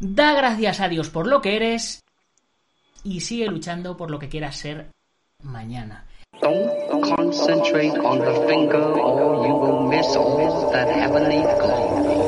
Da gracias a Dios por lo que eres y sigue luchando por lo que quieras ser mañana. Don't concentrate on the finger or you will miss all that heavenly glow.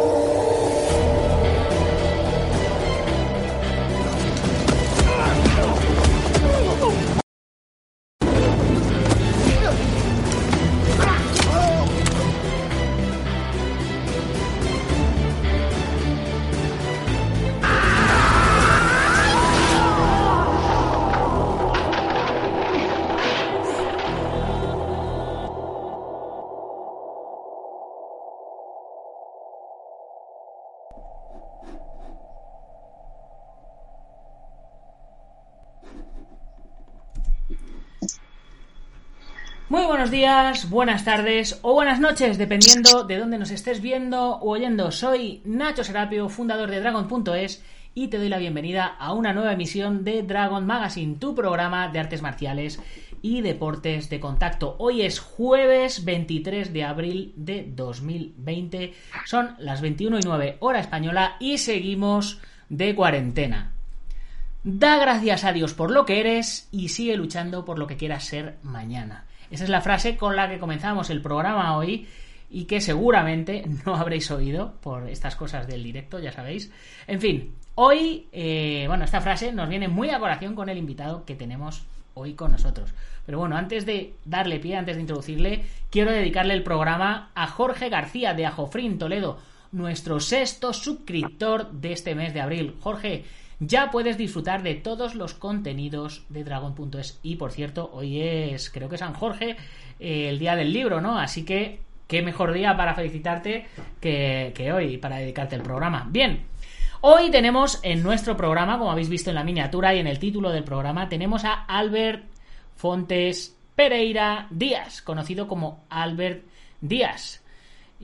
Buenos días, buenas tardes o buenas noches, dependiendo de dónde nos estés viendo o oyendo. Soy Nacho Serapio, fundador de Dragon.es y te doy la bienvenida a una nueva emisión de Dragon Magazine, tu programa de artes marciales y deportes de contacto. Hoy es jueves 23 de abril de 2020, son las 21 y 9 hora española y seguimos de cuarentena. Da gracias a Dios por lo que eres y sigue luchando por lo que quieras ser mañana. Esa es la frase con la que comenzamos el programa hoy y que seguramente no habréis oído por estas cosas del directo, ya sabéis. En fin, hoy, eh, bueno, esta frase nos viene muy a colación con el invitado que tenemos hoy con nosotros. Pero bueno, antes de darle pie, antes de introducirle, quiero dedicarle el programa a Jorge García de Ajofrín Toledo, nuestro sexto suscriptor de este mes de abril. Jorge, ya puedes disfrutar de todos los contenidos de Dragon.es. Y por cierto, hoy es, creo que San Jorge, eh, el día del libro, ¿no? Así que, qué mejor día para felicitarte que, que hoy, para dedicarte al programa. Bien, hoy tenemos en nuestro programa, como habéis visto en la miniatura y en el título del programa, tenemos a Albert Fontes Pereira Díaz, conocido como Albert Díaz.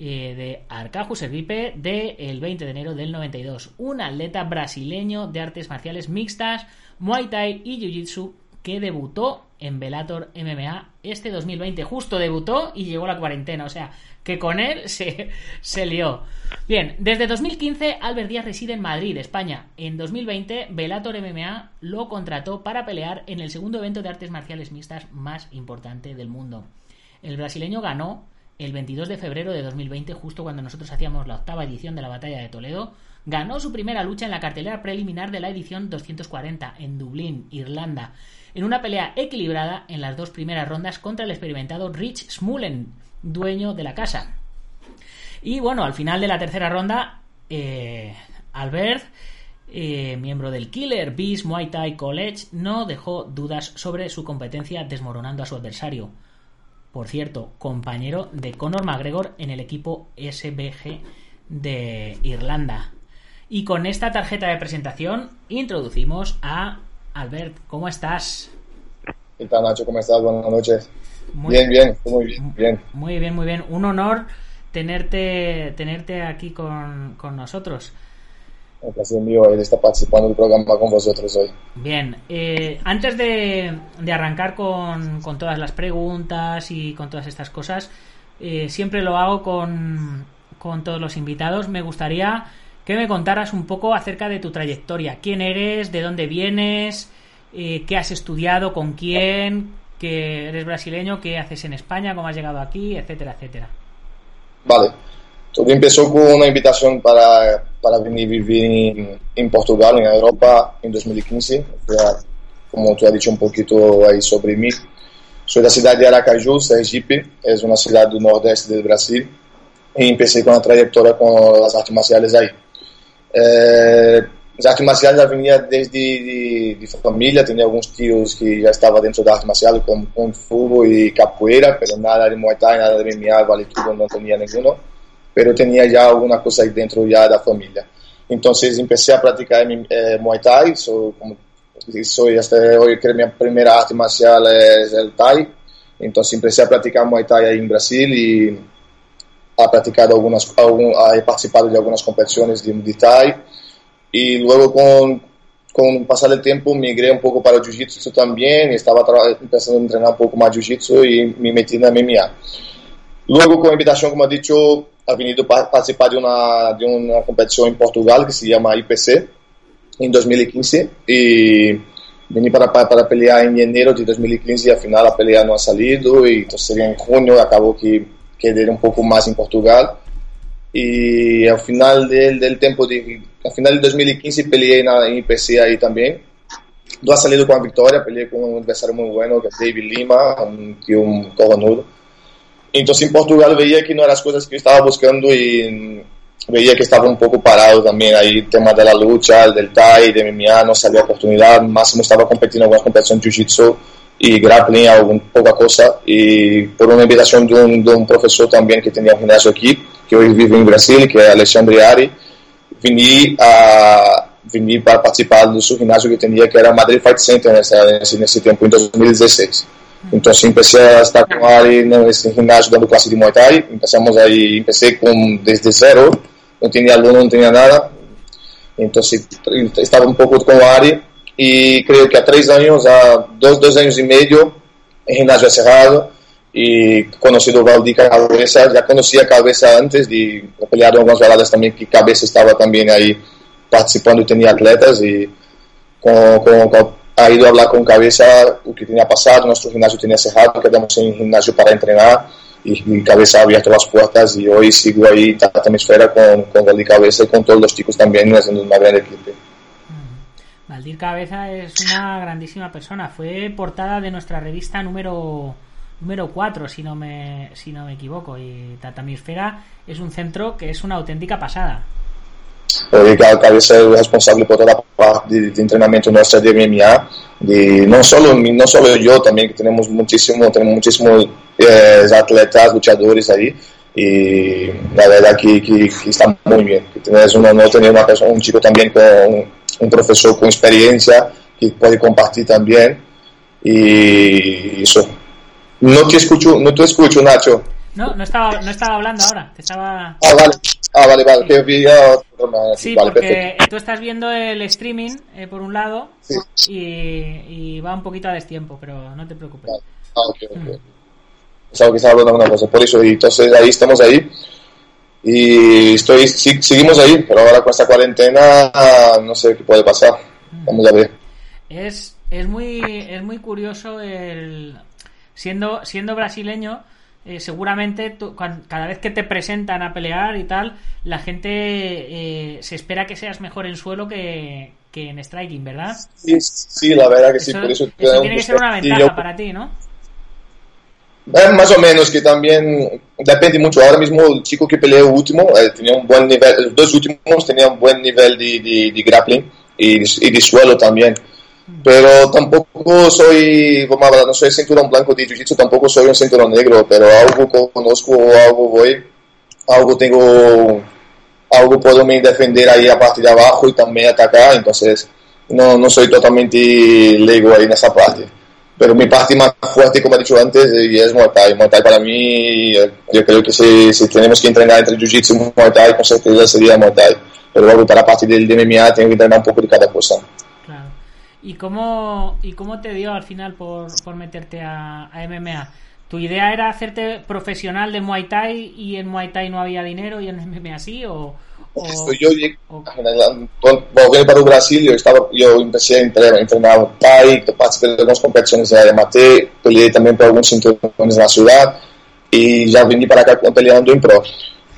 Eh, de Arcaju Sergipe del 20 de enero del 92. Un atleta brasileño de artes marciales mixtas, Muay Thai y Jiu-Jitsu que debutó en Bellator MMA este 2020. Justo debutó y llegó la cuarentena, o sea, que con él se, se lió. Bien, desde 2015 Albert Díaz reside en Madrid, España. En 2020 Bellator MMA lo contrató para pelear en el segundo evento de artes marciales mixtas más importante del mundo. El brasileño ganó el 22 de febrero de 2020, justo cuando nosotros hacíamos la octava edición de la Batalla de Toledo, ganó su primera lucha en la cartelera preliminar de la edición 240 en Dublín, Irlanda, en una pelea equilibrada en las dos primeras rondas contra el experimentado Rich Smullen, dueño de la casa. Y bueno, al final de la tercera ronda, eh, Albert, eh, miembro del Killer Beast Muay Thai College, no dejó dudas sobre su competencia desmoronando a su adversario por cierto, compañero de Conor McGregor en el equipo SBG de Irlanda. Y con esta tarjeta de presentación introducimos a Albert. ¿Cómo estás? ¿Qué tal, Nacho? ¿Cómo estás? Buenas noches. bien, bien, muy bien, bien. Muy bien, muy bien. Un honor tenerte, tenerte aquí con, con nosotros. El placer mío de estar participando del programa con vosotros hoy. Bien, eh, antes de, arrancar con, todas las preguntas y con todas estas cosas, eh, siempre lo hago con, con todos los invitados. Me gustaría que me contaras un poco acerca de tu trayectoria. ¿Quién eres? ¿De dónde vienes? Eh, ¿Qué has estudiado? ¿Con quién? ¿Que eres brasileño? ¿Qué haces en España? ¿Cómo has llegado aquí? Etcétera, etcétera. Vale. Todo empezó con una invitación para, para venir vivir en, Portugal, en Europa, en 2015. como tú has dicho un poquito ahí sobre mí, soy de la ciudad de Aracaju, Sergipe, es una ciudad del nordeste del Brasil, y empecé con la trayectoria con las artes marciales ahí. Eh, las artes marciales las venía desde de, familia, tenía algunos tíos que ya estaban dentro de artes marciales como Kung Fu y capoeira, pero nada de Muay Thai, nada de MMA, vale tudo, no tenía ninguno pero tenía ya alguna cosa dentro ya de la familia. Entonces empecé a practicar eh, Muay Thai, soy, soy hasta hoy creo mi primera arte marcial es el Thai, entonces empecé a practicar Muay Thai ahí en Brasil y he practicado algunas, he participado de algunas competiciones de, de Thai y luego con, con pasar el tiempo migré un poco para el Jiu-Jitsu también, estaba empezando a entrenar un poco más Jiu-Jitsu y me metí en MMA. Luego con invitación, como he dicho, ha venido a participar de una, de una competición en Portugal que se llama IPC, en 2015 y vení para, para, para, pelear en enero de 2015 y al final la pelea no ha salido y entonces en junio, acabó que quedé un poco más en Portugal y al final del, del tiempo de, al final de 2015 peleé en, en IPC ahí también. No ha salido con la victoria, peleé con un adversario muy bueno que es David Lima, un tío un cojonudo entonces en Portugal veía que no eran las cosas que yo estaba buscando y veía que estaba un poco parado también ahí, el tema de la lucha, el del Thai, de MMA, no salió oportunidad, máximo estaba competiendo en algunas competiciones de Jiu-Jitsu y grappling, alguna poca cosa, y por una invitación de un, de un, profesor también que tenía un gimnasio aquí, que hoy vive en Brasil, que es Alexandre Ari, vine, a, vine para participar de su gimnasio que tenía, que era Madrid Fight Center en ese, en ese tiempo, en 2016. Entonces a estar con Ari en ese gimnasio dando clases de Muay Thai, empezamos ahí, empecé con, desde cero, no tenía aluno, no tenía nada, entonces estaba un poco con Ari y creo que a tres años, a dos, dos años y medio, el gimnasio cerrado y conocido Valdir Cabeza, ya conocía Cabeza antes de pelear en algunas veladas también, que Cabeza estaba también ahí participando y tenía atletas con, con, ha ido a hablar con Cabeza lo que tenía pasado, nuestro gimnasio tenía cerrado, quedamos en gimnasio para entrenar y cabeza ha abierto las puertas y hoy sigo ahí en Tata Hemisfera con, con Valdir Cabeza y con todos los chicos también haciendo una gran equipo. Valdir Cabeza es una grandísima persona. Fue portada de nuestra revista número número 4, si no me si no me equivoco. Y Tatamisfera es un centro que es una auténtica pasada. Porque Cabeza es responsable por toda la parte de, de nuestra de MMA. De, no, solo, no solo yo, también que tenemos muchísimo, tenemos muchísimos eh, atletas, luchadores ahí. Y la verdad que, que, que está muy bien. Que tenés una, no tener una persona, un chico también con un profesor con experiencia que puede compartir también y eso no te escucho no te escucho Nacho no no estaba no estaba hablando ahora te estaba ah vale. Ah vale vale que había sí vale, porque perfecto. tú estás viendo el streaming eh, por un lado Sí. y, y va un poquito a destiempo pero no te preocupes. Vale. ah ok ok. Pensaba que estaba hablando de una cosa por eso y entonces ahí estamos ahí. Y estoy sí, seguimos ahí pero ahora con esta cuarentena no sé qué puede pasar. Vamos a ver. Es es muy es muy curioso el siendo siendo brasileño eh, seguramente tú, cada vez que te presentan a pelear y tal la gente eh, se espera que seas mejor en suelo que, que en striking verdad sí, sí la verdad que sí eso, por eso, tiene que ser una ventaja para ti no Eh, más o menos, que también depende mucho. Ahora mismo el chico que peleó último eh, tenía un buen nivel, los dos últimos tenían un buen nivel de, de, de grappling y, y de suelo también. Pero tampoco soy, a hablar, no soy cinturón blanco de jiu-jitsu, tampoco soy un cinturón negro, pero algo conozco, algo voy, algo tengo, algo puedo me defender ahí a partir de abajo y también atacar, entonces no, no soy totalmente lego ahí en esa parte pero mi parte más fuerte, como he dicho antes, es Muay Thai. Muay Thai para mí, yo creo que si, si tenemos que entrenar entre Jiu-Jitsu y Muay Thai, con certeza sería Muay Thai. Pero luego para la parte del de MMA tengo que entrenar un poco de cada cosa. ¿Y cómo, ¿Y cómo te dio al final por, por meterte a, a MMA? ¿Tu idea era hacerte profesional de Muay Thai y en Muay Thai no había dinero y en MMA sí? ¿O, o- yo llegué, o- volviendo para o Brasil, eu, estava, eu empecé a entrenar, entrenar Thai, participei de algumas competições de Mate, peleei também para alguns cinturões na ciudad e já vim para cá peleando em pro.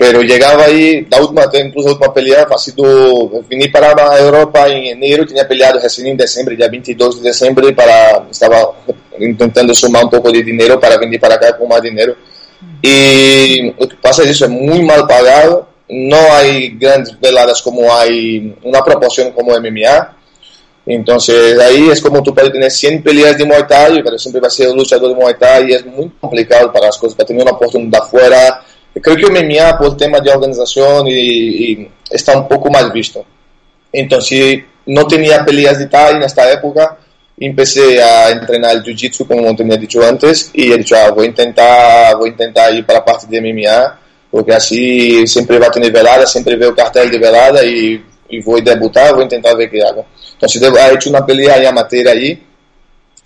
Pero llegaba ahí, la última, incluso la última pelea ha sido, vine para Europa en enero, tenía peleado recién en diciembre, día 22 de diciembre, para, estaba intentando sumar un poco de dinero para venir para acá con más dinero. Y lo que pasa es eso, es muy mal pagado, no hay grandes veladas como hay una proporción como MMA. Entonces ahí es como tú puedes tener 100 peleas de Muay Thai, pero siempre va a ser luchador de Muay Thai y es muy complicado para las cosas, para tener una oportunidad fuera. Creo que MMA por tema de organización y, y está un poco más visto. Entonces no tenía peleas de Thai en esta época, empecé a entrenar el Jiu-Jitsu como tenía dicho antes y he dicho, ah, voy a intentar, voy a intentar ir para la parte de MMA porque así siempre va a tener velada, siempre veo cartel de velada y, y voy a debutar, voy a intentar ver qué hago. Entonces he hecho una pelea ahí amateur ahí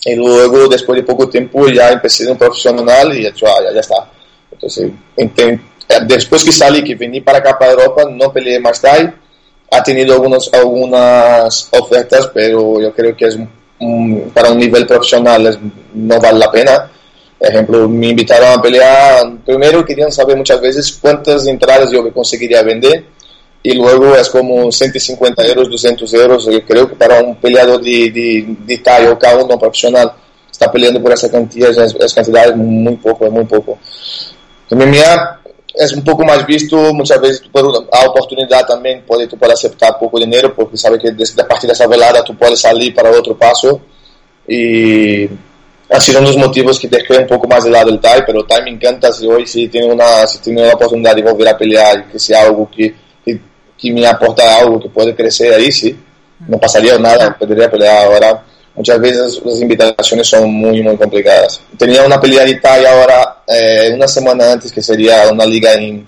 y luego después de poco tiempo ya empecé en profesional y he dicho, ah, ya, ya está. Entonces, intent- después que salí, que vení para acá, para Europa, no peleé más Thai ha tenido algunos, algunas ofertas, pero yo creo que es un, para un nivel profesional es, no vale la pena. Por ejemplo, me invitaron a pelear, primero querían saber muchas veces cuántas entradas yo conseguiría vender y luego es como 150 euros, 200 euros. Yo creo que para un peleador de, de, de o cada uno profesional está peleando por esa cantidad, esa cantidad es muy poco, es muy poco. MMA es un poco más visto, muchas veces por a oportunidad también puede, tú puedes aceptar poco dinero porque sabe que desde a partir de esa velada tú puedes salir para otro paso. Y ha sido uno de los motivos que dejé un poco más de lado el TAI, pero el TAI me encanta. Si hoy si tiene una, si tiene una oportunidad de volver a pelear y que sea algo que, que, que me aporta algo que puede crecer ahí, sí, no pasaría nada, podría pelear ahora muchas veces las invitaciones son muy, muy complicadas. Tenía una pelea de Italia ahora, eh, una semana antes, que sería una liga en,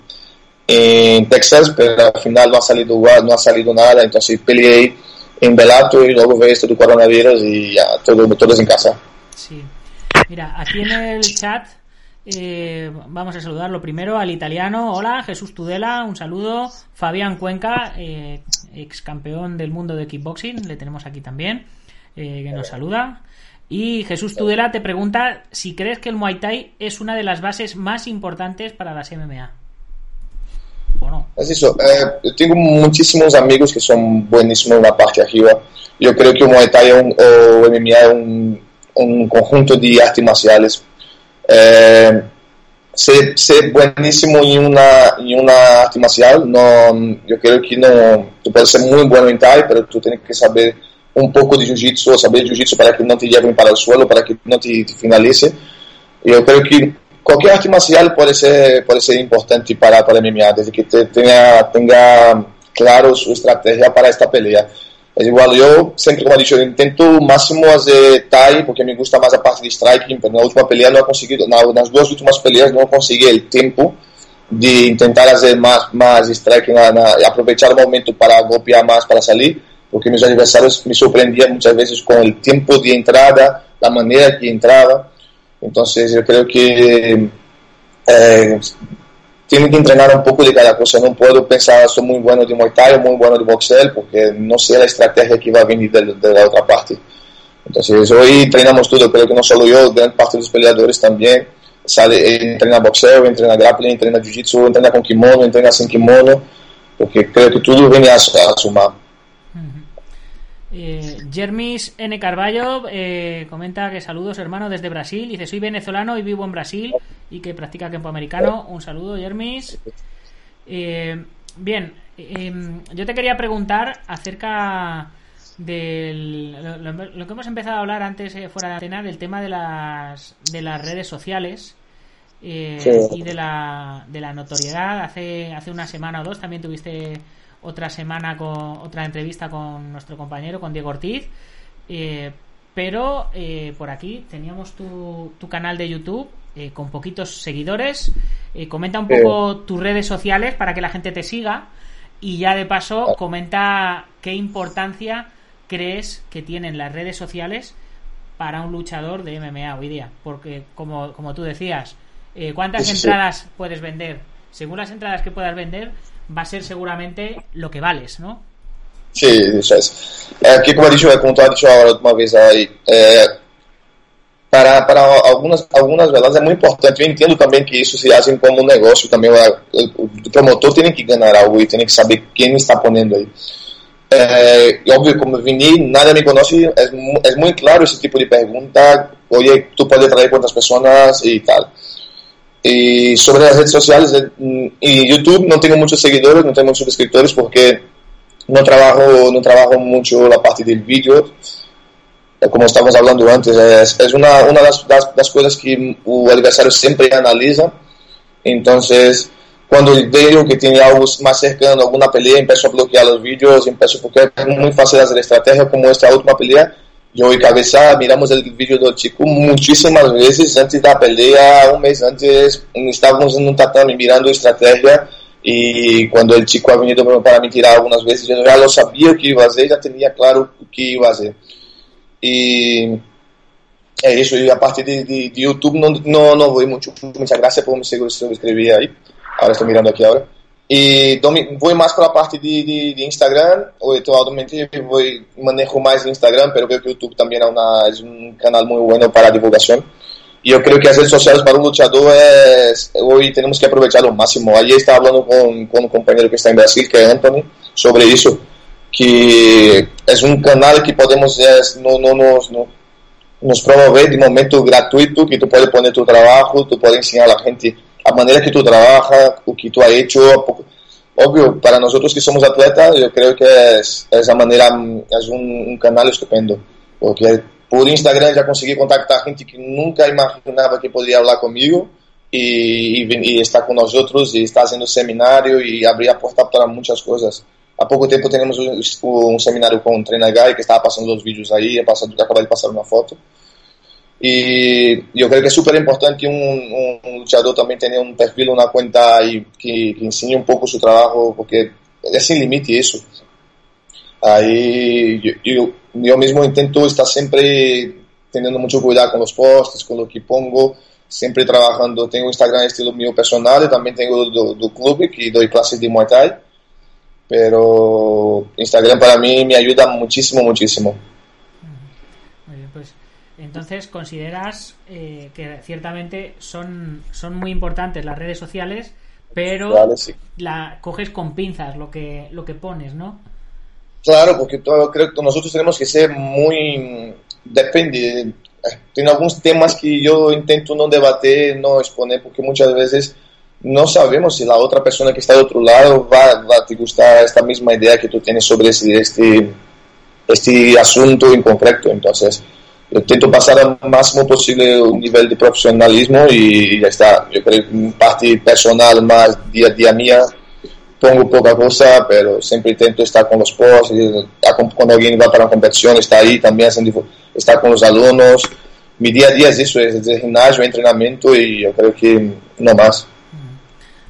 en Texas, pero al final no ha salido no ha salido nada, entonces peleé en Bellator y luego ve esto de coronavirus y ya, todo, todos en casa. Sí. Mira, aquí en el chat eh, vamos a saludarlo primero al italiano. Hola, Jesús Tudela, un saludo. Fabián Cuenca, eh, ex campeón del mundo de kickboxing, le tenemos aquí también eh, que nos saluda. Y Jesús Tudela te pregunta si crees que el Muay Thai es una de las bases más importantes para las MMA. ¿O no? Es eso. Eh, yo tengo muchísimos amigos que son buenísimos en la parte arriba. Yo creo que el Muay Thai un, o MMA es un, un, conjunto de artes marciales. Eh, ser, ser, buenísimo en una, en una arte marcial, no, yo creo que no, tú puedes ser muy bueno en Thai, pero tú tienes que saber un poco de jiu-jitsu, saber jiu-jitsu para que no te lleven para el suelo, para que no te, te finalice. Yo creo que cualquier arte marcial puede ser, puede ser importante para, para MMA, desde que te tenga, tenga claro su estrategia para esta pelea. Es igual, yo siempre, como he dicho, intento máximo hacer Thai porque me gusta más la parte de striking, pero en la última pelea no he conseguido, en las dos últimas peleas no conseguí el tiempo de intentar hacer más, más striking, aprovechar el momento para golpear más, para salir porque mis adversarios me sorprendían muchas veces con el tiempo de entrada, la manera que entraba. Entonces yo creo que eh, tienen que entrenar un poco de cada cosa. No puedo pensar, soy muy bueno de Muay Thai o muy bueno de boxeo, porque no sé la estrategia que va a venir de, de la otra parte. Entonces hoy entrenamos todo, creo que no solo yo, gran parte de los peleadores también. Sale, entrena boxeo, entrena grappling, entrena jiu-jitsu, entrena con kimono, entrena sin kimono, porque creo que todo viene a, a sumar. Eh, Jermis N. Carballo eh, comenta que saludos hermano desde Brasil. Dice soy venezolano y vivo en Brasil y que practica campo americano. Un saludo Jermis. Eh, bien, em, yo te quería preguntar acerca del lo, que hemos empezado a hablar antes eh, fuera de antena del tema de las de las redes sociales eh, y de la, de la notoriedad. Hace hace una semana o dos también tuviste otra semana con otra entrevista con nuestro compañero, con Diego Ortiz. Eh, pero eh, por aquí teníamos tu, tu canal de YouTube eh, con poquitos seguidores. Eh, comenta un poco tus redes sociales para que la gente te siga. Y ya de paso, comenta qué importancia crees que tienen las redes sociales para un luchador de MMA hoy día. Porque, como, como tú decías, ¿cuántas sí, entradas puedes vender? Según las entradas que puedas vender, va a ser seguramente lo que vales, ¿no? Sí, eso es. Aquí, como he dicho, como tú has dicho ahora última vez ahí, eh, para, para algunas, algunas verdades es muy importante. Yo entiendo también que eso se hace como un negocio. También el, promotor tiene que ganar algo y tiene que saber quién está poniendo ahí. Eh, y obvio, como vení, nadie me conoce, es, es muy claro ese tipo de pregunta. Oye, tú puedes traer cuántas personas y tal. Y sobre las redes sociales y YouTube no tengo muchos seguidores, no tengo muchos suscriptores porque no trabajo, no trabajo mucho la parte del vídeo. Como estamos hablando antes, es, es una, una de las, las, las, cosas que el adversario siempre analiza. Entonces, cuando veo que tiene algo más cercano, alguna pelea, empiezo a bloquear los vídeos, empiezo porque es muy fácil hacer estrategia como esta última pelea yo y Cabeza miramos el vídeo del chico muchísimas veces antes de la pelea, un mes antes estábamos en un tatami mirando estrategia y cuando el chico ha venido para me tirar algunas veces, yo ya lo sabía que iba a hacer, ya tenía claro que iba a hacer. Y eso, y aparte de, de, de YouTube no, no, no voy mucho, muchas gracias por me suscribir ahí, ahora estoy mirando aquí ahora. E vou mais para a parte de, de, de Instagram, ou atualmente vou manejo mais Instagram, pero veo que YouTube uma, é um canal muito bueno para divulgação. E eu creio que as redes sociais para um lutador é, hoje temos que aproveitar ao máximo. Aí estava falando com, com um companheiro que está em Brasil, que é Anthony, sobre isso, que é um canal que podemos é, no, no, no, nos promover de momento gratuito, que tu pode pôr tu trabalho, tu pode ensinar a gente a maneira que tu trabalha, o que tu has hecho. Obvio, para nosotros que somos atletas, yo creo que es, es, maneira, un, un, canal estupendo, porque por Instagram já consegui contactar gente que nunca imaginava que poderia falar comigo e, e, e está com nós outros e está fazendo seminário e abrir a porta para muitas coisas. Há pouco tempo temos um, um seminário com o Treina Guy que estava passando os vídeos aí, acabei de passar uma foto. E eu creio que é super importante que um, um, um lutador também tenha um perfil, uma conta aí que, que ensine um pouco o seu trabalho, porque é sem limite isso. Aí eu, eu mesmo tento estar sempre tendo muito cuidado com os posts, com o que pongo, sempre trabalhando. Tenho o Instagram estilo meu personal e também tenho do, do clube, que dou classe de Muay Thai. Pero Instagram para mí me ayuda muchísimo, muchísimo. Entonces, consideras eh, que ciertamente son, son muy importantes las redes sociales, pero vale, sí. la coges con pinzas lo que, lo que pones, ¿no? Claro, porque todo, creo que nosotros tenemos que ser muy... Depende. Tem algunos temas que yo intento no debater, no exponer, porque muchas veces no sabemos si la otra persona que está de otro lado va, va a te gustar esta misma idea que tú tienes sobre este, este, este asunto en concreto. Entonces, eu tento passar o máximo possível o nível de profissionalismo e já está. Eu creio que parte personal, mais dia a dia minha, pongo pouca coisa, pero sempre tento estar com os pós, quando alguém vai para uma competição, está aí também, estar com os alunos. Mi dia a dia é isso, é ginásio, é treinamento e eu creio que não mais.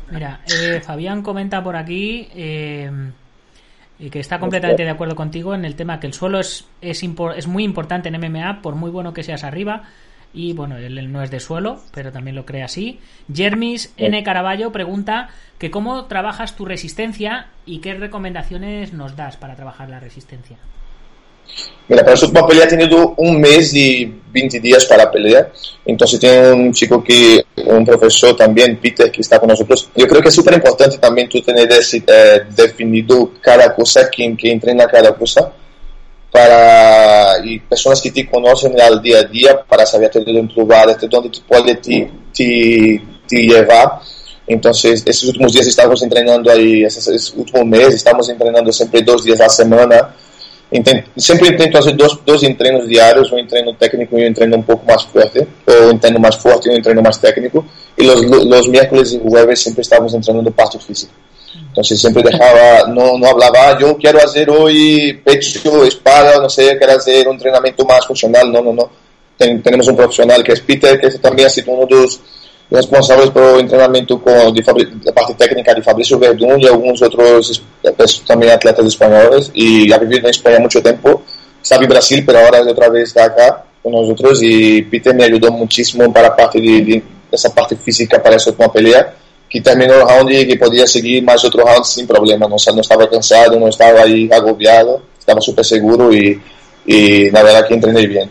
Mira, eh, Fabián comenta por aquí... Eh... y que está completamente de acuerdo contigo en el tema que el suelo es, es, es muy importante en MMA, por muy bueno que seas arriba. Y bueno, él, no es de suelo, pero también lo cree así. Jermis N. Caraballo pregunta que cómo trabajas tu resistencia y qué recomendaciones nos das para trabajar la resistencia. Mira, para su última pelea ha tenido un mes y 20 días para pelear. Entonces tiene un chico que, un profesor también, Peter, que está con nosotros. Yo creo que es súper importante también tú tener eh, definido cada cosa, quién, quién entrena cada cosa. Para, y personas que te conocen al día a día para saber hasta dónde tú vas, hasta dónde tú puedes te, te, te llevar. Entonces, estos últimos días estamos entrenando ahí, esos últimos meses, estamos entrenando siempre dos días a la semana sempre tento fazer dois, dois treinos diários, um treino técnico e um treino um pouco mais forte, ou um treino mais forte e um treino mais técnico. E os, os miércoles e jueves sempre estávamos treinando parte física. Então, sempre deixava, não, não falava, ah, eu quero fazer hoje peito, espalda, não sei, quero fazer um treinamento mais funcional. Não, não, não. Tem, temos um profissional que é Peter, que também é um dos responsáveis pelo treinamento com de, da parte técnica de Fabrício Verdun e alguns outros também atletas espanhóis. E ha vivido na Espanha há muito tempo. Em Brasil, mas agora outra vez está acá com nós outros. E Peter me ajudou muitíssimo para a parte de, de essa parte física para essa última pelea que terminou o round e que podia seguir mais outro round sem problema, não, não estava cansado, não estava aí agobiado, estava super seguro e, e na verdade que treinei bem.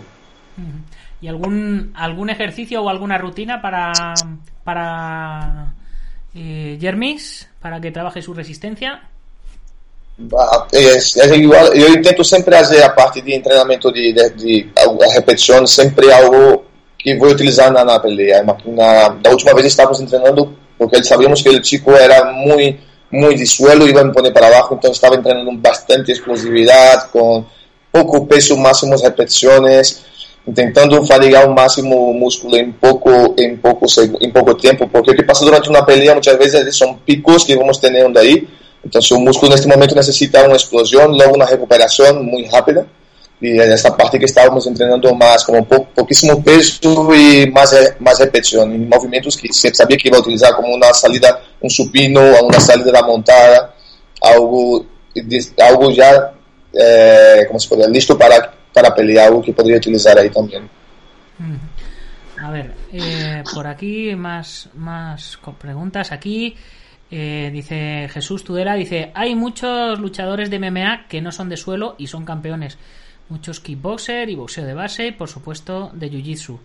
¿Y algún, algún ejercicio o alguna rutina para, para eh, Jermis, para que trabaje su resistencia? Es, es igual, yo intento sempre fazer a parte de treinamento de, de, de repetição, algo que vou utilizar na, na pelea. Na, da última vez estávamos treinando porque sabíamos que o chico era muito muito de suelo, iba a poner para abaixo, então estava treinando bastante explosividade, com pouco peso, máximas repetições tentando fadigar o máximo o músculo em pouco em pouco em pouco tempo porque o que passa durante uma pelea muitas vezes são picos que vamos tendo aí. Então se o músculo neste momento necessita uma explosão logo uma recuperação muito rápida. E é essa parte que estávamos treinando mais como pou, pouquíssimo peso e mais mais repetição em movimentos que você sabia que ia utilizar como uma salida um supino uma salida da montada algo algo já é, como se pode listo para para pelear, algo que podría utilizar ahí también. A ver, eh, por aquí más, más preguntas. Aquí Eh, dice Jesús Tudela, dice, hay muchos luchadores de MMA que no son de suelo y son campeones. Muchos kickboxer y boxeo de base y por supuesto de jiu-jitsu.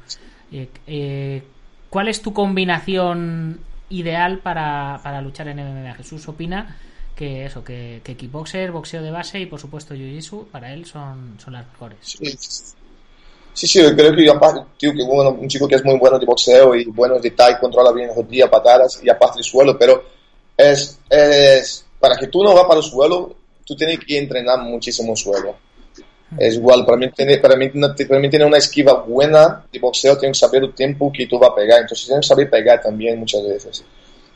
Eh, eh, ¿Cuál es tu combinación ideal para, para, luchar en MMA? Jesús opina que eso, que, que kickboxer, boxeo de base y por supuesto jiu-jitsu para él son, son las mejores. Sí. Sí, sí, yo creo que aparte, tío, que bueno, un chico que es muy bueno de boxeo y bueno de tai, controla bien rodilla, patadas y aparte del suelo, pero es, es, para que tú no vas para el suelo, tú tienes que entrenar muchísimo suelo. Es igual, para mí, tener, para, mí, para mí tener una esquiva buena de boxeo, tienes que saber el tiempo que tú vas a pegar, entonces tienes que saber pegar también muchas veces.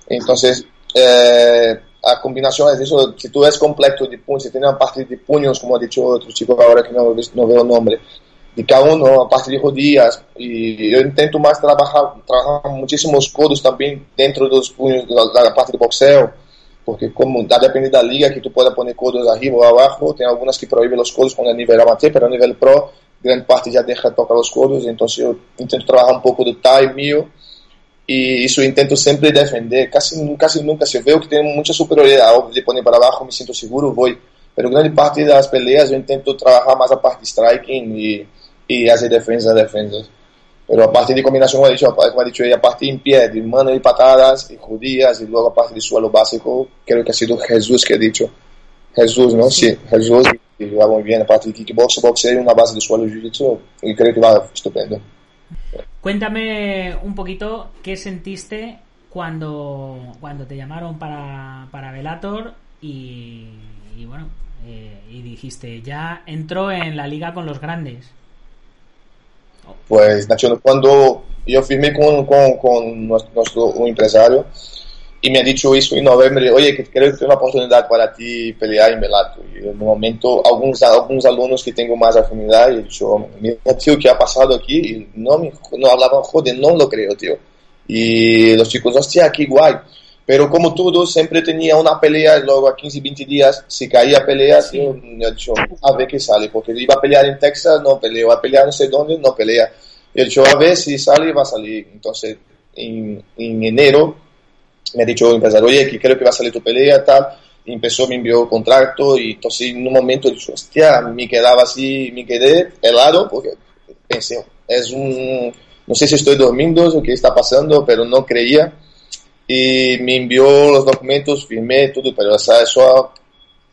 Entonces, eh, a combinación es eso, si tú eres completo de puños, si tienes una parte de puños, como ha dicho otro chico ahora que no, no veo el nombre, de cada uno, a parte de rodillas, y yo intento más trabajar, trabajar muchísimos codos también dentro de los puños, de la, de la parte de boxeo, porque como depende da liga que tú puedes poner codos arriba o abajo, tem algunas que prohíben los codos con el nivel amateur, pero a nivel pro, gran parte ya deja tocar los codos, entonces yo intento trabajar un poco de time mío, y eso intento siempre defender, casi, casi nunca se veo que tengo mucha superioridad, de poner para abajo me siento seguro, voy, pero grande parte das peleas eu intento trabalhar mais a parte de striking e, e hacer defensas, defensas. Pero a parte de combinación, como he dicho, como he dicho, a parte en pie, de mano y patadas, y judías, y luego a parte de suelo básico, creo que ha sido Jesús que ha dicho. Jesús, ¿no? Sí, Jesús, y va muy bien. A parte de kickbox, boxeo y una base de suelo jiu-jitsu, y creo que va estupendo. Cuéntame un poquito qué sentiste cuando, cuando te llamaron para, para Velator y, bueno, eh, y dijiste, ya entró en la liga con los grandes. Pues, Nacho, cuando yo firmé con, con, con nuestro, un empresario y me ha dicho eso en noviembre, oye, que creo que tengo una oportunidad para ti pelear en Velato. Y en un momento, algunos, algunos alumnos que tengo más afinidad, he dicho, mira, tío, ¿qué ha pasado aquí? Y no, me, no hablaban, joder, no lo creo, tío. Y los chicos, hostia, qué guay. Pero como todo, siempre tenía una pelea luego a 15, 20 días, si caía pelea, sí. yo he dicho, a ver qué sale, porque iba a pelear en Texas, no pelea, a pelear no sé dónde, no pelea. Y he dicho, a ver si sale, va a salir. Entonces, en, en enero, me ha dicho el empresario, oye, que creo que va a salir tu pelea, tal. Y empezó, me envió contrato y entonces en un momento dicho, hostia, me quedaba así, me quedé helado porque pensé, es un, no sé si estoy durmiendo o qué está pasando, pero no creía y me envió los documentos, firmé todo, pero o sea, só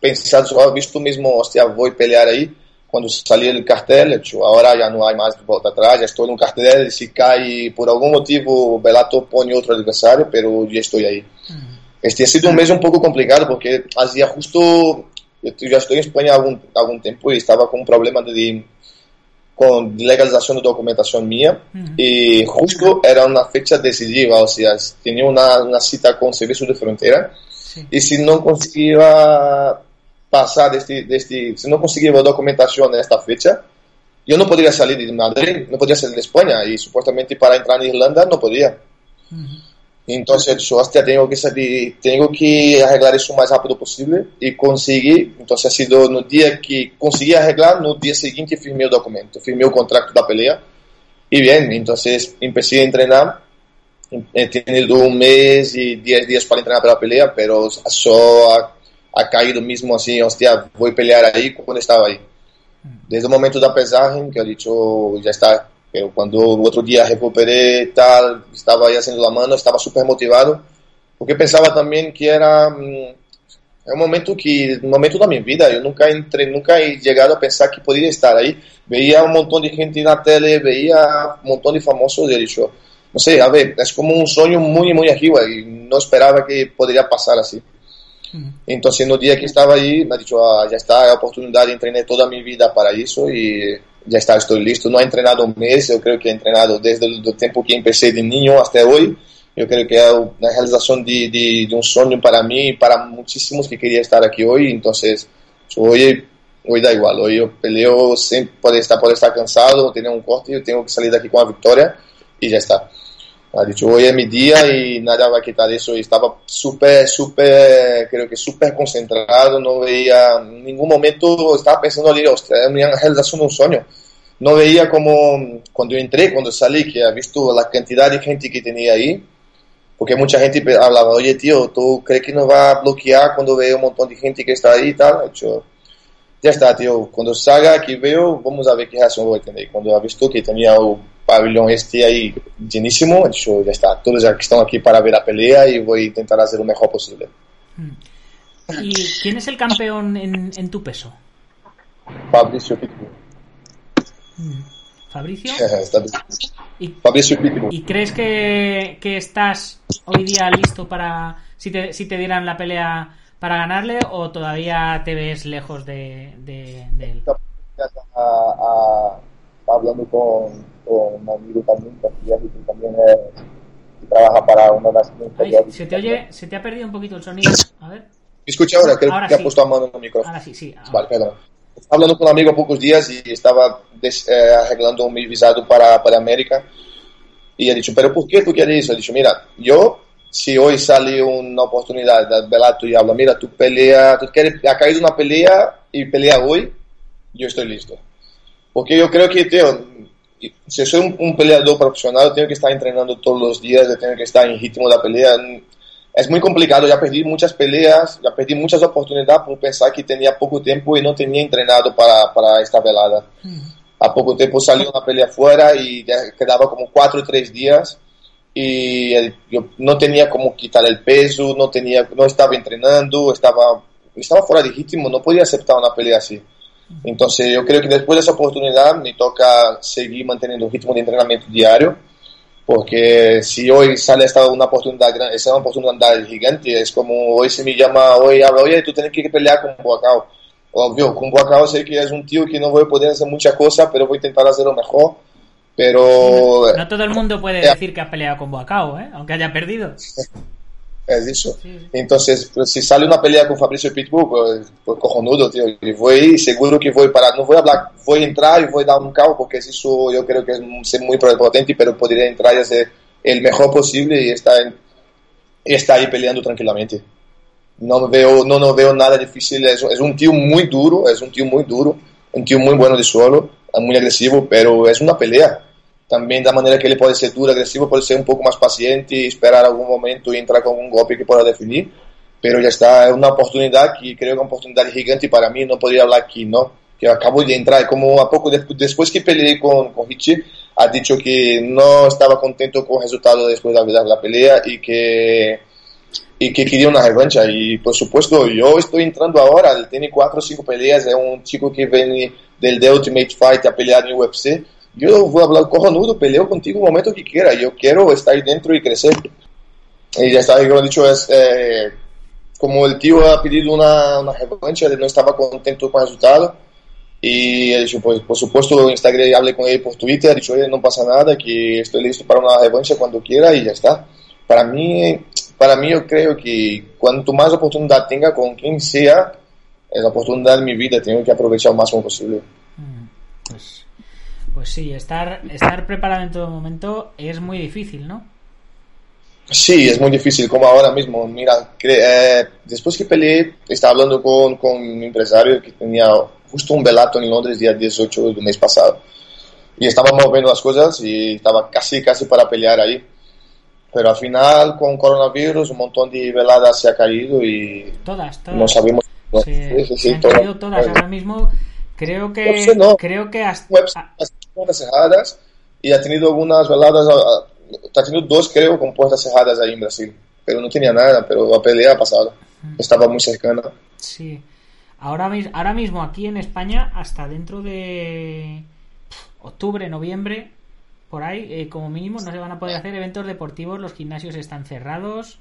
pensado, só visto mesmo, hostia, voy a pelear ahí. Cuando salí el cartel, hecho, ahora ya no hay más volta atrás, ya estoy en un cartel, si cae por algún motivo, Belato pone otro adversario, pero ya estoy ahí. Uh -huh. Este ha sido un mes un poco complicado porque hacía justo, yo ya estoy en España algún, algún tiempo y estaba con un problema de, con legalización de documentación mía uh -huh. y justo era una fecha decisiva, o sea, tenía una, una cita con Servicio de Frontera sí. y si no conseguía pasar de este, de este, si no conseguía documentación en esta fecha, yo no podría salir de Madrid, no podría salir de España y supuestamente para entrar en Irlanda no podía. Uh -huh. Entonces yo hostia, tengo que salir, tengo que arreglar eso más rápido posible y conseguí, entonces ha sido no día que conseguí arreglar, no día siguiente firmé el documento, firmé el contrato de pelea y bien, entonces empecé a entrenar, he tenido un mes y diez días para entrenar para la pelea, pero eso ha, caído mismo así, hostia, voy a pelear ahí cuando estaba ahí. Desde el momento da pesaje, que he dicho, ya está, pero cuando o outro dia recuperei tal, estava aí haciendo la mano, estava super motivado, porque pensava também que era é um momento que, um momento da minha vida, eu nunca entrei, nunca he chegado a pensar que poderia estar aí. Veía um montão de gente na tele, veía um montão de famosos e disse, não sei, a ver, é como um sonho muito, muito arriba e não esperava que poderia passar assim. Então, no dia que estava aí, me disse, ah, já está, é a oportunidade, treinei toda a minha vida para isso e ya está, estoy listo. No he entrenado un mes, yo creo que he entrenado desde el tiempo que empecé de niño hasta hoy. Yo creo que es una realización de, de, de, para mí y para muchísimos que quería estar aquí hoy. Entonces, hoy, hoy da igual. Hoy yo peleo sin poder estar, poder estar cansado, tener un corte, yo tengo que salir de aquí con la victoria y ya está. Ha dicho, hoy es mi día y nada va a quitar eso. Y estaba súper, súper, creo que súper concentrado, no veía en ningún momento, estaba pensando ali, ostras, es una realización de un sueño. No veía como cuando yo entré, cuando salí, que he visto la cantidad de gente que tenía ahí, Porque mucha gente hablaba, oye tío, ¿tú crees que nos va a bloquear cuando ve un montón de gente que está ahí y tal? Dicho, ya está, tío, cuando salga aquí veo, vamos a ver qué reacción voy a tener. Cuando ha visto que tenía pabellón este ahí llenísimo, he dicho, ya está, todos que están aquí para ver la pelea y voy a intentar hacer lo mejor posible. ¿Y quién es el campeón en, en tu peso? Fabricio Pitbull. ¿Fabricio? Bien. ¿Y, Fabricio Pitbull. y crees que, que estás hoy día listo para si te, si te dieran la pelea para ganarle o todavía te ves lejos de, de, de él? a, a- hablando con, con un amigo también, que también es, que trabaja para una de las Ay, se te oye, se te ha perdido un poquito el sonido. A ver. ¿Me escucha ahora? Creo Ahora que sí. ha puesto a mano en el micrófono. Ahora sí, sí. ahora. Vale, perdón. Estaba hablando con un amigo pocos días y estaba des- eh, arreglando mi visado para, para América. Y he dicho, ¿pero por qué tú quieres eso? He dicho, mira, yo, si hoy sale una oportunidad de Bellator y habla, mira, tú pelea, tú quieres, ha caído una pelea y pelea hoy, yo estoy listo. Porque yo creo que, tío, si soy un, un peleador profesional, tengo que estar entrenando todos los días, tengo que estar en ritmo de la pelea. Es muy complicado, ya perdí muchas peleas, ya perdí muchas oportunidades por pensar que tenía poco tiempo y no tenía entrenado para, para esta velada. A poco tiempo salió una pelea fuera y ya quedaba como cuatro o tres días y el- yo no tenía como quitar el peso, no, tenía, no estaba entrenando, estaba, estaba fuera de ritmo, no podía aceptar una pelea así. Entonces yo creo que después de esa oportunidad me toca seguir manteniendo un ritmo de entrenamiento diario, porque si hoy sale esta una oportunidad grande, esa es una oportunidad gigante, es como hoy se me llama, hoy habla, oye, tú tienes que pelear con Boacao. Obvio, con Boacao sé que es un tío que no voy a poder hacer muchas cosas, pero voy a intentar hacerlo mejor. Pero No todo el mundo puede decir que ha peleado con Boacao, ¿eh? aunque haya perdido. es eso. Sí. Entonces, pues, si sale una pelea con Fabricio Pitbull, pues, pues cojonudo, tío. Y voy, seguro que voy para, no voy a hablar, voy a entrar y voy a dar un caos, porque eso yo creo que es muy potente, pero podría entrar y hacer el mejor posible y estar, en- y estar ahí peleando tranquilamente. No veo, no, no veo nada difícil, es, es un tío muy duro, es un tío muy duro, un tío muy bueno de suelo, muy agresivo, pero es una pelea. También de manera que él puede ser duro, agresivo, puede ser un poco más paciente esperar algún momento y entrar con un golpe que pueda definir. Pero ya está, es una oportunidad que creo que es una oportunidad gigante para mí, no podría hablar aquí, ¿no? Que acabo de entrar, como a poco de- después que peleé con, con Richie, ha dicho que no estaba contento con el resultado después de la, pelea y que, y que quería una revancha. Y por supuesto, yo estoy entrando ahora, tiene cuatro o cinco peleas, es un chico que viene del The Ultimate Fight a pelear en UFC. Yo voy a hablar cojonudo, peleo contigo un momento que quiera, yo quiero estar dentro y crecer. Y ya está, como he dicho, es, eh, como el tío ha pedido una, una revancha, él no estaba contento con el resultado. Y he dicho, pues por supuesto, Instagram hablé con él por Twitter, ha dicho, oye, no pasa nada, que estoy listo para una revancha cuando quiera y ya está. Para mí, para mí yo creo que cuanto más oportunidad tenga con quien sea, es la oportunidad de mi vida, tengo que aprovechar lo máximo posible. Mm, Pues, pues sí, estar, estar preparado en todo momento es muy difícil, ¿no? Sí, es muy difícil, como ahora mismo. Mira, eh, después que peleé, estaba hablando con, con mi empresario que tenía justo un velato en Londres día 18 del mes pasado. Y estábamos viendo las cosas y estaba casi, casi para pelear ahí. Pero al final, con coronavirus, un montón de veladas se ha caído y Todas, todas. no sabemos. Se, Sí, sí, sí, se han todo. caído todas ahora mismo. Creo que, No sé, no. creo que hasta, webs las puertas cerradas y ha tenido algunas veladas, ah, ha tenido dos creo con puertas cerradas ahí en Brasil, pero no tenía nada, pero la pelea ha pasado, estaba muy cercana. Sí. Ahora, ahora mismo aquí en España, hasta dentro de octubre, noviembre, por ahí, eh, como mínimo, no se van a poder hacer eventos deportivos, los gimnasios están cerrados.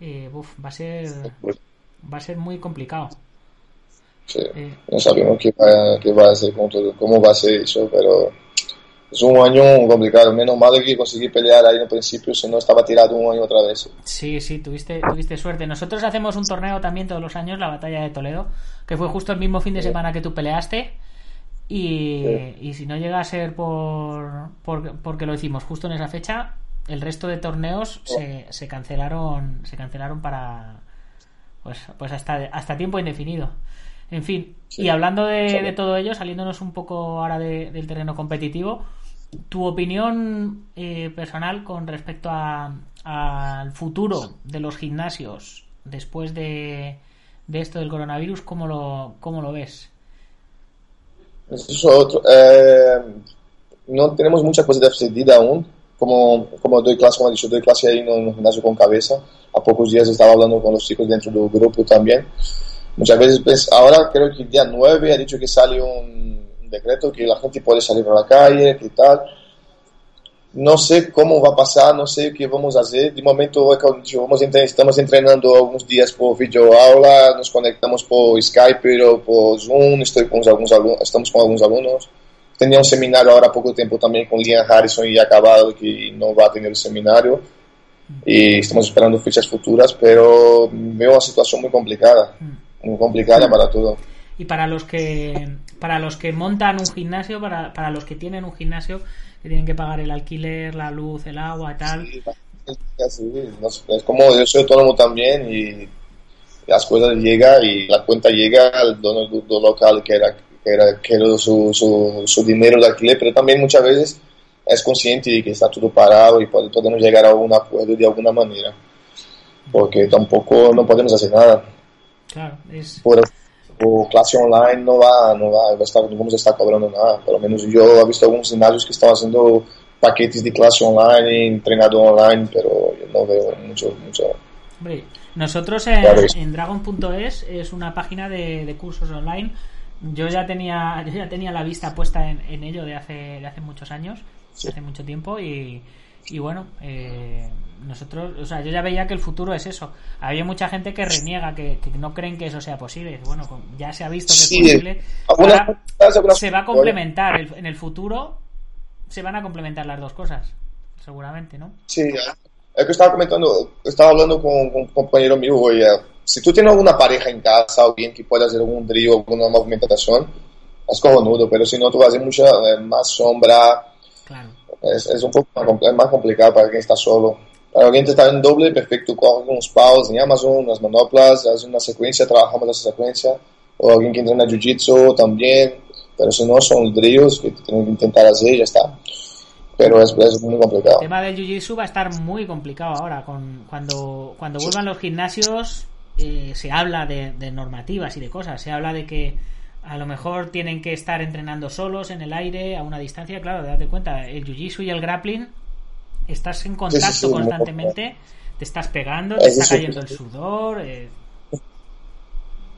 Eh, uf, va a ser va a ser muy complicado. Sí, no sabemos qué va, qué va a todo, cómo va a ser eso, pero es un año complicado, menos mal que conseguí pelear ahí en el principio, si no estaba tirado un año otra vez. Sí, sí, tuviste, tuviste suerte. Nosotros hacemos un torneo también todos los años, la batalla de Toledo, que fue justo el mismo fin de semana que tú peleaste. Y, y si no llega a ser por, por- porque lo hicimos justo en esa fecha, el resto de torneos se, se cancelaron, se cancelaron para pues, pues hasta, hasta tiempo indefinido. En fin, Sí. y hablando de, Sí. de todo ello, saliéndonos un poco ahora de- del terreno competitivo, tu opinión eh, personal con respecto a, al futuro de los gimnasios después de, de esto del coronavirus, ¿cómo lo, cómo lo ves? Eso otro. Eh, no tenemos mucha cosa decidida aún. Como, como doy clase, como he dicho, doy clase ahí en un gimnasio con cabeza. A pocos días estaba hablando con los chicos dentro del grupo también. Muchas veces, pues, ahora creo que el día 9 ha dicho que sale un decreto que la gente puede salir a la calle, que tal. No sé cómo va a pasar, no sé qué vamos a hacer. De momento, vamos estamos entrenando algunos días por videoaula, nos conectamos por Skype o por Zoom, estoy con algunos alumnos, estamos con algunos alumnos. Tenía un seminario ahora poco tiempo también con Liam Harrison y acabado que no va a tener el seminario. Y estamos esperando fechas futuras, pero veo una situación muy complicada, muy complicada para todo. Y para los que para los que montan un gimnasio, para, para los que tienen un gimnasio, que tienen que pagar el alquiler, la luz, el agua, tal. Sí, es como yo soy autónomo también y las cosas llegan y la cuenta llega al dono local que era que era, que era su, su, su, dinero de alquiler, pero también muchas veces es consciente de que está todo parado y podemos llegar a un acuerdo de alguna manera, porque tampoco no podemos hacer nada. Claro, es... Por, o clase online no va, no va, no vamos a estar cobrando nada. Por lo menos yo he visto algunos gimnasios que están haciendo paquetes de clase online, entrenado online, pero yo no veo mucho. mucho Hombre, nosotros en, en Dragon.es es una página de, de, cursos online. Yo ya tenía, yo ya tenía la vista puesta en, en ello de hace, de hace muchos años, sí. hace mucho tiempo y, y bueno, eh, nosotros, o sea, yo ya veía que el futuro es eso. Había mucha gente que reniega, que, que no creen que eso sea posible. Bueno, ya se ha visto que sí, es posible. Ahora se va a complementar. En el futuro se van a complementar las dos cosas, seguramente, ¿no? Sí, es que estaba comentando, estaba hablando con, con un compañero mío hoy. Si tú tienes alguna pareja en casa, alguien que pueda hacer algún drill, alguna movimentación, es cojonudo, pero si no, tú vas a hacer mucha eh, más sombra. Claro. Es, es un poco más, más complicado para quien está solo. Para alguien que está en doble, perfecto, coge unos paus en Amazon, unas manoplas, hace una secuencia, trabajamos esa secuencia. O alguien que entrena Jiu-Jitsu también, pero si no, son drills que tienen que intentar hacer y ya está. Pero es, es muy complicado. El tema del Jiu-Jitsu va a estar muy complicado ahora. Con, cuando, cuando vuelvan los gimnasios, eh, se habla de, de normativas y de cosas. Se habla de que a lo mejor tienen que estar entrenando solos en el aire a una distancia, claro, date cuenta, el jiu-jitsu y el grappling estás en contacto sí, sí, constantemente, te estás pegando, te está cayendo el sudor. Eh...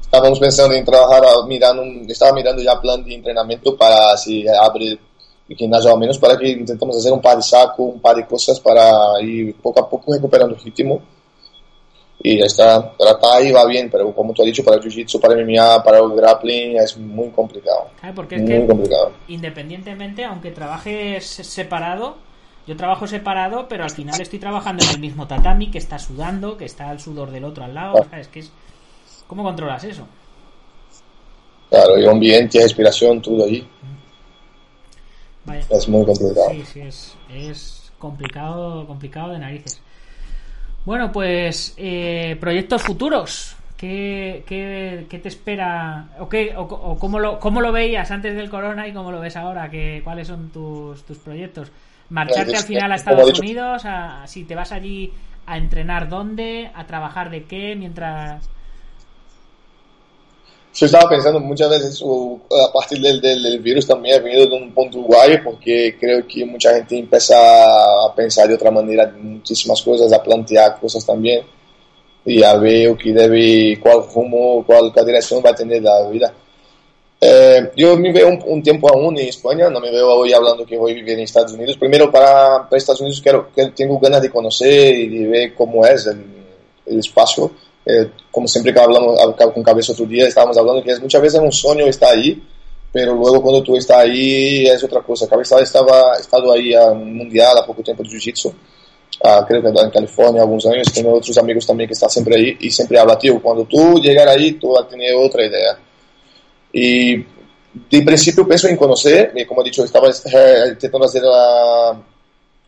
Estábamos pensando en trabajar, mirando, estaba mirando ya plan de entrenamiento para si abre el gimnasio al menos para que intentemos hacer un par de saco, un par de cosas para ir poco a poco recuperando el ritmo y ya está, tratar ahí va bien, pero como tú has dicho, para el jiu-jitsu, para el MMA, para el grappling es muy complicado. Claro, porque es muy que complicado. independientemente, aunque trabajes separado, yo trabajo separado, pero al final estoy trabajando en el mismo tatami, que está sudando, que está el sudor del otro al lado, Claro. ¿sabes? Que es... ¿Cómo controlas eso? Claro, y ambiente, respiración, todo Vaya. es muy complicado. Sí, sí, es, es complicado, complicado de narices. Bueno, pues eh, proyectos futuros. ¿Qué, qué, qué te espera? ¿O, qué, o, o cómo, lo, cómo lo veías antes del corona y cómo lo ves ahora? ¿Qué, ¿Cuáles son tus, tus proyectos? ¿Marcharte Pues, al final a he Estados Unidos? A, si te vas allí a entrenar dónde? ¿A trabajar de qué? Mientras... Yo estaba pensando muchas veces, o, a partir del, del, del virus también ha venido de un punto guay, porque creo que mucha gente empieza a pensar de otra manera muchísimas cosas, a plantear cosas también, y a ver o que debe, cuál rumbo, cuál dirección va a tener la vida. Eh, yo me veo un, un, tiempo aún en España, no me veo hoy hablando que voy a vivir en Estados Unidos. Primero para, para Estados Unidos quiero, tengo ganas de conocer y de ver cómo es el, el espacio. Eh, como siempre que hablamos con Cabeza otro día, estábamos hablando que es, muchas veces es un sueño estar ahí, pero luego cuando tú estás ahí es otra cosa. Cabeza estaba estado ahí a un mundial a poco tiempo de Jiu-Jitsu, creo que en California algunos años, tengo otros amigos también que están siempre ahí y siempre habla, tío, cuando tú llegar ahí tú vas a idea. Y de principio pienso en conocer, y como he dicho, estaba eh, intentando hacer la,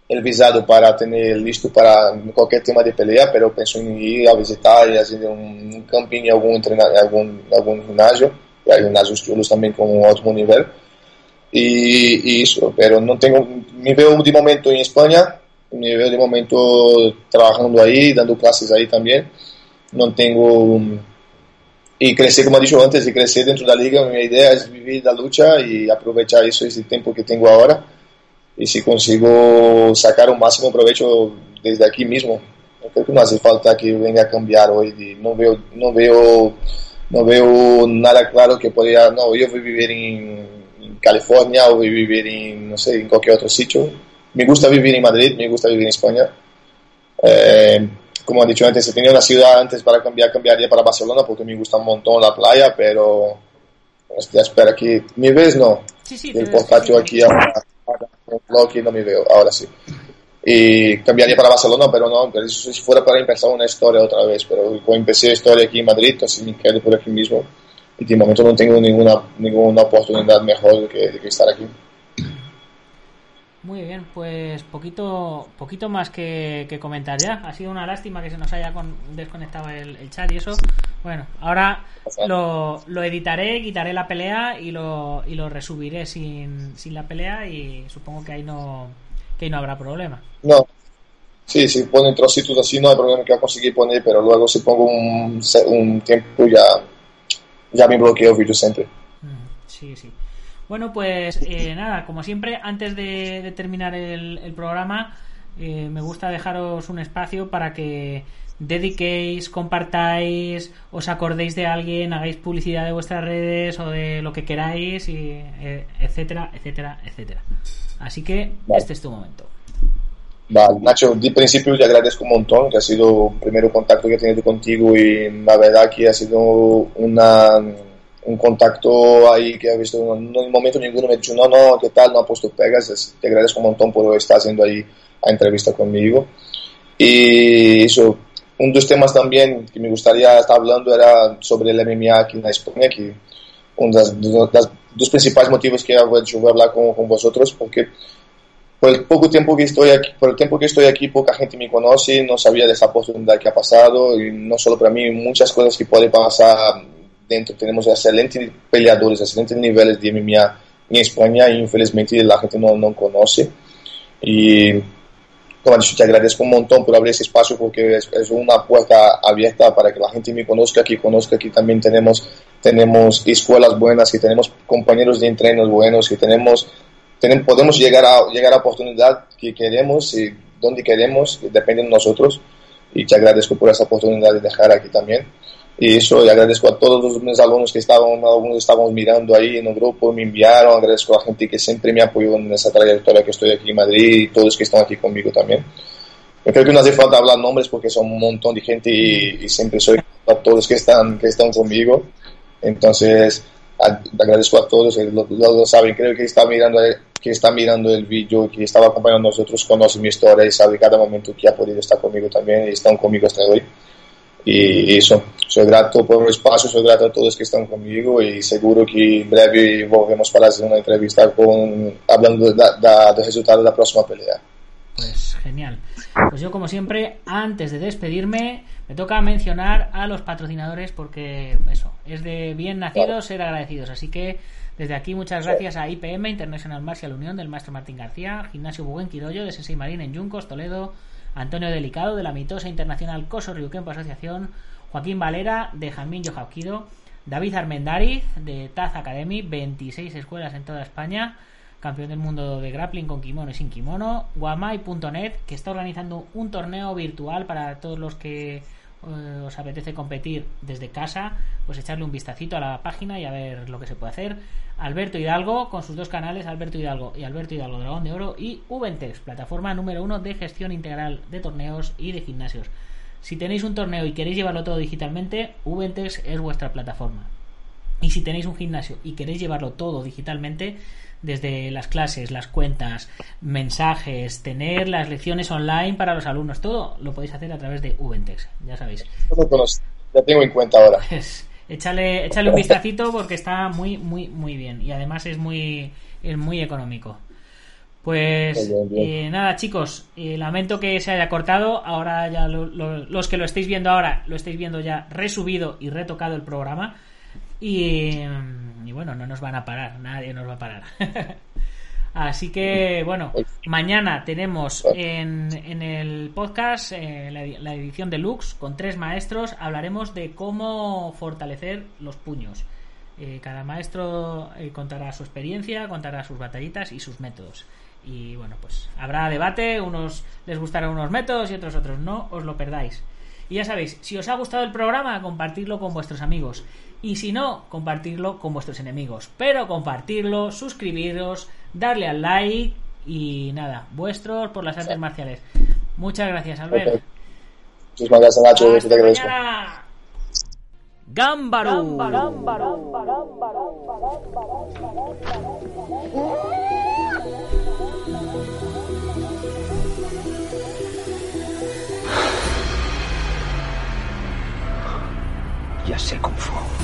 el visado para tener listo para cualquier tema de pelea, pero pienso en ir a visitar y hacer un, camping, algún, algún, algún gimnasio, y hay gimnasios chulos también con un ótimo nivel. Y, y, eso, pero no tengo, me veo de momento en España, me veo de momento trabajando ahí, dando clases ahí también. No tengo... Y crecer, como he dicho antes, y crecer dentro de la liga, mi idea es vivir la lucha y aprovechar eso, ese tiempo que tengo ahora. Y si consigo sacar un máximo provecho desde aquí mismo. Creo que no hace falta que venga a cambiar hoy. No veo, no veo, no veo nada claro que podría, no, yo voy a vivir en, en California o voy a vivir en, no sé, en cualquier otro sitio me gusta vivir en Madrid, me gusta vivir en España. Eh, como he dicho antes, si tenía una ciudad antes para cambiar, cambiaría para Barcelona porque me gusta un montón la playa, pero ya espera que ¿Me ves? No. Sí, sí, el portátil aquí ahora, ahora, no me veo, ahora sí. Y cambiaría para Barcelona, pero no, pero si fuera para empezar una historia otra vez, pero como empecé historia aquí en Madrid, así me quedo por aquí mismo. Y de momento no tengo ninguna, ninguna oportunidad mejor que, que estar aquí. Muy bien, pues poquito poquito más que, comentar ya. Ha sido una lástima que se nos haya desconectado el, chat y eso. Bueno, ahora lo, lo, editaré, quitaré la pelea y lo, y lo resubiré sin, sin la pelea y supongo que ahí no que ahí no habrá problema. No. Sí, si ponen trocitos así no hay problema que a conseguir poner, pero luego si pongo un, un tiempo ya, ya me bloqueo el vídeo siempre. Sí, sí. Bueno, pues eh, nada, como siempre, antes de, terminar el, programa, eh, me gusta dejaros un espacio para que dediquéis, compartáis, os acordéis de alguien, hagáis publicidad de vuestras redes o de lo que queráis, y, eh, etcétera, etcétera, etcétera. Así que este es tu momento. Vale, Nacho, de principio te agradezco un montón, que ha sido el primer contacto que he tenido contigo y la verdad que ha sido una un contacto ahí que he visto, no, en momento ninguno me ha dicho, no, no, ¿qué tal? No ha puesto pegas, te agradezco un montón por estar haciendo ahí la entrevista conmigo. Y eso, un dos temas también que me gustaría estar hablando era sobre el MMA aquí en España, que uno de los principales motivos que hecho voy a hablar con, con, vosotros, porque por el poco tiempo que estoy aquí, por el tiempo que estoy aquí, poca gente me conoce, no sabía de esa oportunidad que ha pasado, y no solo para mí, muchas cosas que pueden pasar dentro tenemos excelentes peleadores, excelentes niveles de MMA en España y infelizmente la gente no, no conoce. Y como dicho, te agradezco un montón por abrir ese espacio porque es, es, una puerta abierta para que la gente me conozca, que conozca que también tenemos, tenemos escuelas buenas, que tenemos compañeros de entrenos buenos, que tenemos, tenemos podemos llegar a, llegar a oportunidad que queremos y donde queremos, depende de nosotros. Y te agradezco por esa oportunidad de dejar aquí también. Y eso, y agradezco a todos mis alumnos que estaban, algunos estábamos mirando ahí en el grupo, me enviaron, agradezco a la gente que siempre me apoyó en esa trayectoria que estoy aquí en Madrid y todos que están aquí conmigo también. Yo creo que no hace falta hablar nombres porque son un montón de gente y, siempre soy a todos que están, que están conmigo. Entonces, agradezco a todos, lo, lo, saben, creo que está mirando, que está mirando el vídeo, que estaba acompañando a nosotros, conoce mi historia y sabe cada momento que ha podido estar conmigo también y están conmigo hasta hoy. Y eso, soy grato por el espacio, soy grato a todos que están conmigo y seguro que en breve volvemos para hacer una entrevista con, hablando de, del resultado de la próxima pelea. Pues genial. Pues yo como siempre, antes de despedirme, me toca mencionar a los patrocinadores porque eso, es de bien nacidos ser agradecidos. Así que desde aquí muchas gracias a IPM, International Martial Unión del maestro Martín García, Gimnasio Buguen Quiroyo de Sensei Marín en Yuncos, Toledo, Antonio Delicado de la mitosa internacional Coso Ryukenpo Asociación, Joaquín Valera de Jamín Yohaukido, David Armendariz de Taz Academy, 26 escuelas en toda España, campeón del mundo de grappling con kimono y sin kimono, Guamai.net que está organizando un torneo virtual para todos los que eh, os apetece competir desde casa, pues echarle un vistacito a la página y a ver lo que se puede hacer. Alberto Hidalgo, con sus dos canales, Alberto Hidalgo y Alberto Hidalgo Dragón de Oro, y Ubentex, plataforma número uno de gestión integral de torneos y de gimnasios. Si tenéis un torneo y queréis llevarlo todo digitalmente, Ubentex es vuestra plataforma. Y si tenéis un gimnasio y queréis llevarlo todo digitalmente, desde las clases, las cuentas, mensajes, tener las lecciones online para los alumnos, todo lo podéis hacer a través de Ubentex, ya sabéis. Ya tengo en cuenta ahora. échale, échale un vistacito porque está muy, muy, muy bien. Y además es muy, es muy económico. Pues eh, nada, chicos, eh, lamento que se haya cortado. Ahora ya los que lo estáis viendo ahora, lo estáis viendo ya resubido y retocado el programa. Y, y, bueno, no nos van a parar, nadie nos va a parar. Así que, bueno, mañana tenemos en, en el podcast eh, la, la edición deluxe con tres maestros. Hablaremos de cómo fortalecer los puños. Eh, cada maestro eh, contará su experiencia, contará sus batallitas y sus métodos. Y bueno, pues habrá debate, unos les gustarán unos métodos y otros otros no, os lo perdáis. Y ya sabéis, si os ha gustado el programa, compartirlo con vuestros amigos. Y si no, compartirlo con vuestros enemigos. Pero compartirlo, suscribiros, darle al like y nada, vuestros por las artes marciales. Muchas gracias, Albert. Ok. Muchísimas gracias, Nacho. Hasta te agradezco. Gámbaro. Ya sé Kung Fu.